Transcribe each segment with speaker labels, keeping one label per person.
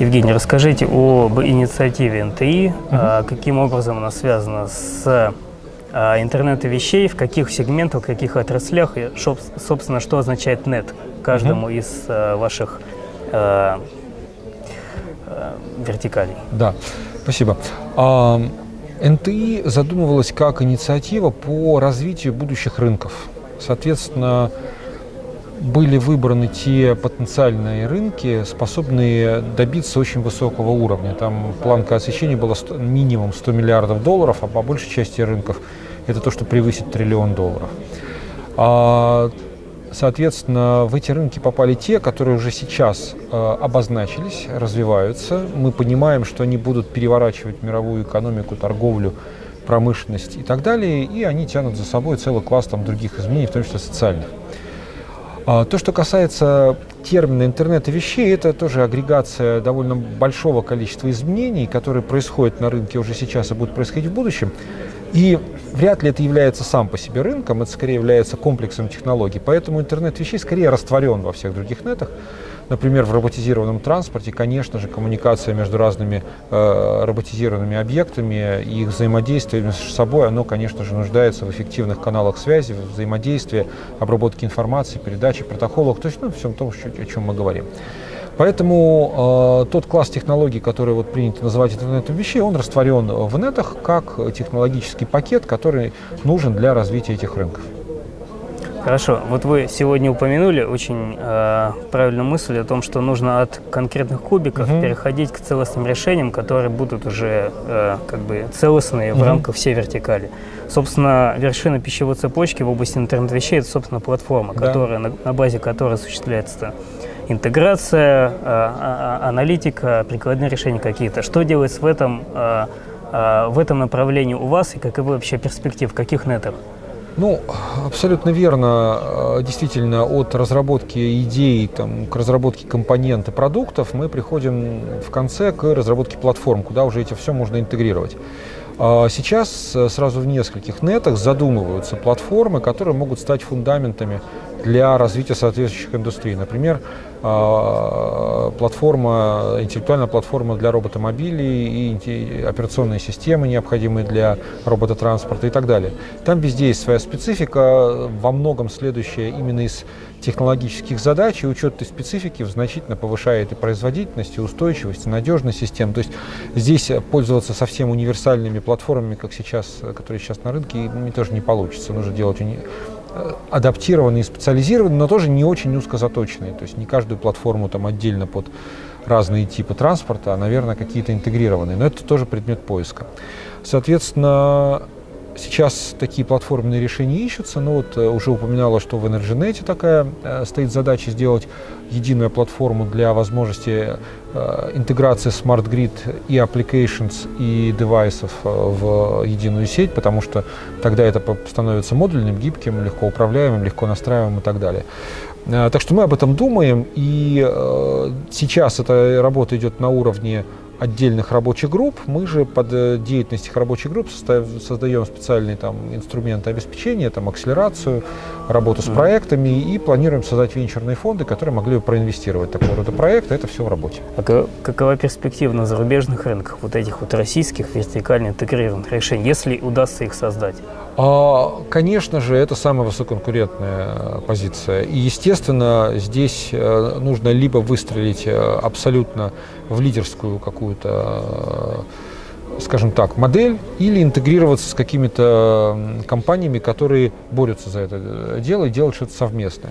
Speaker 1: Евгений, расскажите об инициативе НТИ, угу. каким образом она связана с а, интернета вещей, в каких сегментах, в каких отраслях, и, собственно, что означает нет каждому угу. из а, ваших а, а, вертикалей.
Speaker 2: Да, спасибо. А, НТИ задумывалась как инициатива по развитию будущих рынков. Соответственно, были выбраны те потенциальные рынки, способные добиться очень высокого уровня. Там планка освещения была минимум 100 миллиардов долларов, а по большей части рынков это то, что превысит триллион долларов. А, соответственно, в эти рынки попали те, которые уже сейчас э, обозначились, развиваются. Мы понимаем, что они будут переворачивать мировую экономику, торговлю, промышленность и так далее, и они тянут за собой целый класс там, других изменений, в том числе социальных. А, то, что касается термина интернета вещей, это тоже агрегация довольно большого количества изменений, которые происходят на рынке уже сейчас и будут происходить в будущем. И вряд ли это является сам по себе рынком, это скорее является комплексом технологий. Поэтому интернет вещей скорее растворен во всех других нетах. Например, в роботизированном транспорте, конечно же, коммуникация между разными э, роботизированными объектами и их взаимодействие между собой, оно, конечно же, нуждается в эффективных каналах связи, взаимодействия, обработке информации, передачи протоколов, то есть ну, всем том, о чем мы говорим. Поэтому э, тот класс технологий, который вот принято называть интернетом вещей, он растворен в нетах как технологический пакет, который нужен для развития этих рынков.
Speaker 1: Хорошо. Вот вы сегодня упомянули очень э, правильную мысль о том, что нужно от конкретных кубиков угу. переходить к целостным решениям, которые будут уже э, как бы целостные угу. в рамках всей вертикали. Собственно, вершина пищевой цепочки в области интернет-вещей – это, собственно, платформа, да. которая, на, на базе которой осуществляется интеграция, э, а, а, аналитика, прикладные решения какие-то. Что делается в этом, э, э, в этом направлении у вас и каковы вообще перспективы, в каких нетах?
Speaker 2: Ну, абсолютно верно. Э, действительно, от разработки идей там, к разработке компонента продуктов мы приходим в конце к разработке платформ, куда уже эти все можно интегрировать. А сейчас э, сразу в нескольких нетах задумываются платформы, которые могут стать фундаментами для развития соответствующих индустрий. Например, а, платформа, интеллектуальная платформа для роботомобилей и операционные системы, необходимые для робототранспорта и так далее. Там везде есть своя специфика, во многом следующая именно из технологических задач, и учет этой специфики значительно повышает и производительность, и устойчивость, и надежность систем. То есть здесь пользоваться совсем универсальными платформами, как сейчас, которые сейчас на рынке, тоже не получится. Нужно делать уни адаптированные, специализированные, но тоже не очень узкозаточенные. То есть не каждую платформу там отдельно под разные типы транспорта, а, наверное, какие-то интегрированные. Но это тоже предмет поиска. Соответственно, Сейчас такие платформенные решения ищутся, но вот э, уже упоминала, что в EnergyNet такая э, стоит задача сделать единую платформу для возможности э, интеграции Smart Grid и applications, и девайсов в единую сеть, потому что тогда это становится модульным, гибким, легко управляемым, легко настраиваемым и так далее. Так что мы об этом думаем, и сейчас эта работа идет на уровне отдельных рабочих групп. Мы же под э, деятельность этих рабочих групп создаем специальные там, инструменты обеспечения, там, акселерацию, работу с проектами и планируем создать венчурные фонды, которые могли бы проинвестировать такого рода проекты. Это все в работе.
Speaker 1: А какова перспектива на зарубежных рынках вот этих вот российских вертикально интегрированных решений, если удастся их создать?
Speaker 2: А, конечно же, это самая высококонкурентная э, позиция. И, естественно, здесь э, нужно либо выстрелить э, абсолютно в лидерскую какую-то скажем так, модель или интегрироваться с какими-то компаниями, которые борются за это дело и делать что-то совместное.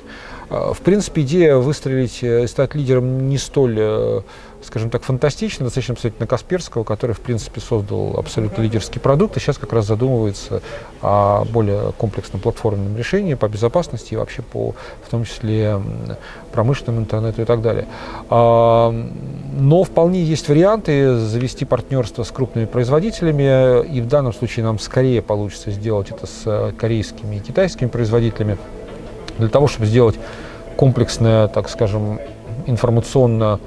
Speaker 2: В принципе, идея выстрелить и стать лидером не столь скажем так, фантастично, достаточно посмотреть на Касперского, который, в принципе, создал абсолютно лидерский продукт, и сейчас как раз задумывается о более комплексном платформенном решении по безопасности и вообще по, в том числе, промышленному интернету и так далее. А, но вполне есть варианты завести партнерство с крупными производителями, и в данном случае нам скорее получится сделать это с корейскими и китайскими производителями, для того, чтобы сделать комплексное, так скажем, информационно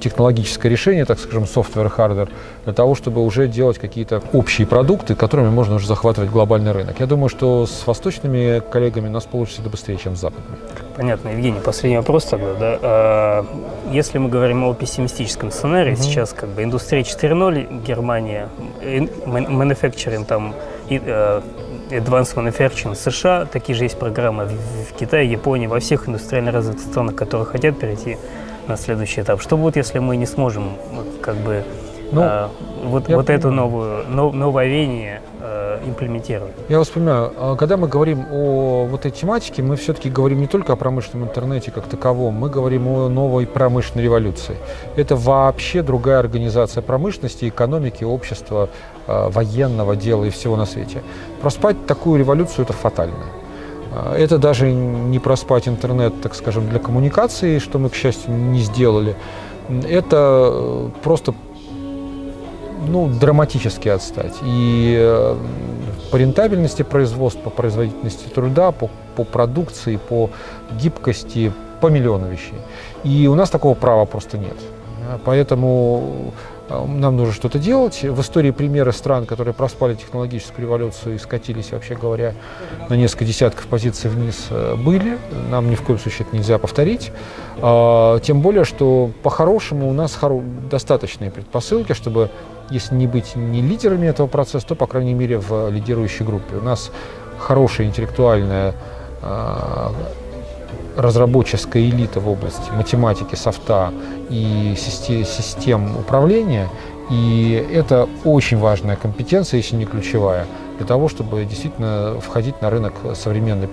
Speaker 2: технологическое решение, так скажем, software hardware, для того, чтобы уже делать какие-то общие продукты, которыми можно уже захватывать глобальный рынок. Я думаю, что с восточными коллегами у нас получится это быстрее, чем с западными.
Speaker 1: Понятно. Евгений, последний вопрос тогда. Да? А, если мы говорим о пессимистическом сценарии, mm-hmm. сейчас как бы индустрия 4.0, Германия, manufacturing там, и, uh, Advanced Manufacturing США, такие же есть программы в Китае, Японии, во всех индустриально развитых странах, которые хотят перейти на следующий этап. Что будет, если мы не сможем как бы ну, а, вот, вот эту новую, нов, новое веяние а, имплементировать?
Speaker 2: Я вас понимаю. А когда мы говорим о вот этой тематике, мы все-таки говорим не только о промышленном интернете как таковом, мы говорим о новой промышленной революции. Это вообще другая организация промышленности, экономики, общества, а, военного дела и всего на свете. Проспать такую революцию – это фатально. А, это даже не проспать интернет, так скажем, для коммуникации, что мы, к счастью, не сделали. Это э, просто ну, драматически отстать. И э, по рентабельности производства, по производительности труда, по, по продукции, по гибкости, по миллиону вещей. И у нас такого права просто нет. Поэтому а, нам нужно что-то делать. В истории примеры стран, которые проспали технологическую революцию и скатились, вообще говоря, на несколько десятков позиций вниз, э, были. Нам ни в коем случае это нельзя повторить. А, тем более, что по-хорошему у нас достаточные предпосылки, чтобы, если не быть не лидерами этого процесса, то, по крайней мере, в лидирующей группе. У нас хорошая интеллектуальная а, разработческая элита в области математики, софта и систем управления. И это очень важная компетенция, если не ключевая, для того, чтобы действительно входить на рынок современной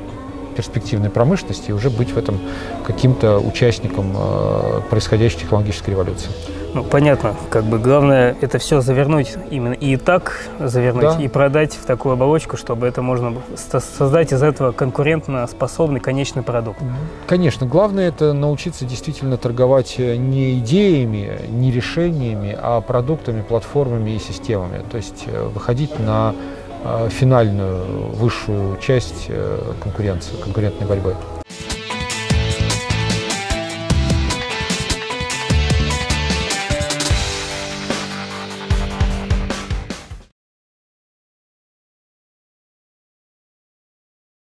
Speaker 2: перспективной промышленности и уже быть в этом каким-то участником э, происходящей технологической революции.
Speaker 1: Ну, понятно. Как бы главное это все завернуть именно и так завернуть, да. и продать в такую оболочку, чтобы это можно создать из этого конкурентно способный конечный продукт.
Speaker 2: Конечно. Главное это научиться действительно торговать э, не идеями, не решениями, а продуктами, платформами и системами. То есть э, выходить на э, финальную, высшую часть конкуренции, конкурентной борьбы.